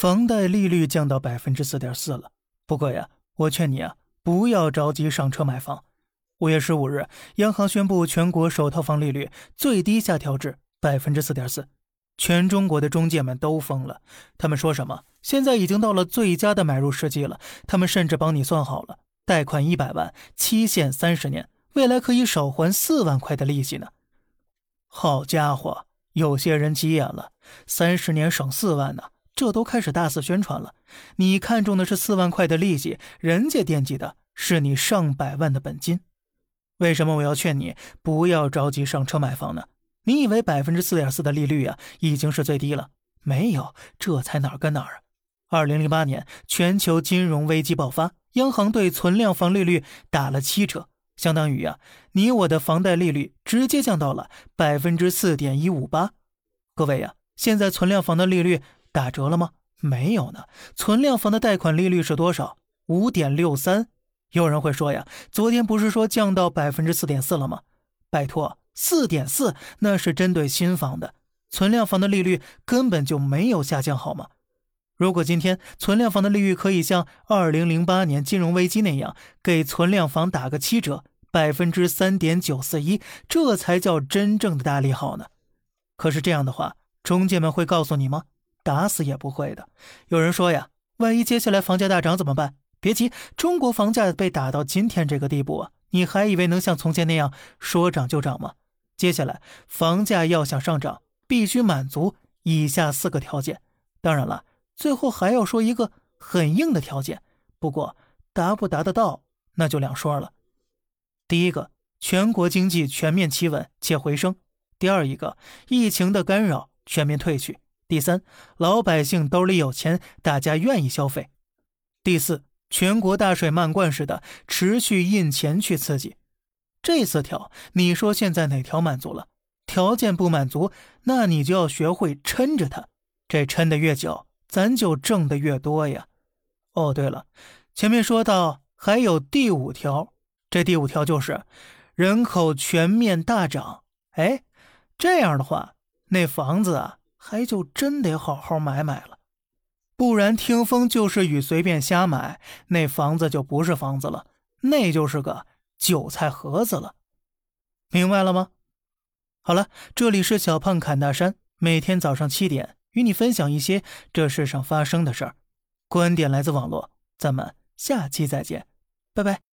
房贷利率降到百分之四点四了。不过呀，我劝你啊，不要着急上车买房。五月十五日，央行宣布全国首套房利率最低下调至百分之四点四，全中国的中介们都疯了。他们说什么？现在已经到了最佳的买入时机了。他们甚至帮你算好了，贷款一百万，期限三十年，未来可以少还四万块的利息呢。好家伙，有些人急眼了，三十年省四万呢。这都开始大肆宣传了，你看中的是四万块的利息，人家惦记的是你上百万的本金。为什么我要劝你不要着急上车买房呢？你以为百分之四点四的利率啊已经是最低了？没有，这才哪儿跟哪儿啊！二零零八年全球金融危机爆发，央行对存量房利率打了七折，相当于呀你我的房贷利率直接降到了百分之四点一五八。各位呀，现在存量房的利率。打折了吗？没有呢。存量房的贷款利率是多少？五点六三。有人会说呀，昨天不是说降到百分之四点四了吗？拜托，四点四那是针对新房的，存量房的利率根本就没有下降，好吗？如果今天存量房的利率可以像二零零八年金融危机那样，给存量房打个七折，百分之三点九四一，这才叫真正的大利好呢。可是这样的话，中介们会告诉你吗？打死也不会的。有人说呀，万一接下来房价大涨怎么办？别急，中国房价被打到今天这个地步啊，你还以为能像从前那样说涨就涨吗？接下来房价要想上涨，必须满足以下四个条件。当然了，最后还要说一个很硬的条件，不过达不达得到那就两说了。第一个，全国经济全面企稳且回升；第二一个，疫情的干扰全面退去。第三，老百姓兜里有钱，大家愿意消费。第四，全国大水漫灌似的持续印钱去刺激。这四条，你说现在哪条满足了？条件不满足，那你就要学会撑着它。这撑得越久，咱就挣得越多呀。哦，对了，前面说到还有第五条，这第五条就是人口全面大涨。哎，这样的话，那房子啊。还就真得好好买买了，不然听风就是雨，随便瞎买，那房子就不是房子了，那就是个韭菜盒子了。明白了吗？好了，这里是小胖侃大山，每天早上七点与你分享一些这世上发生的事儿，观点来自网络，咱们下期再见，拜拜。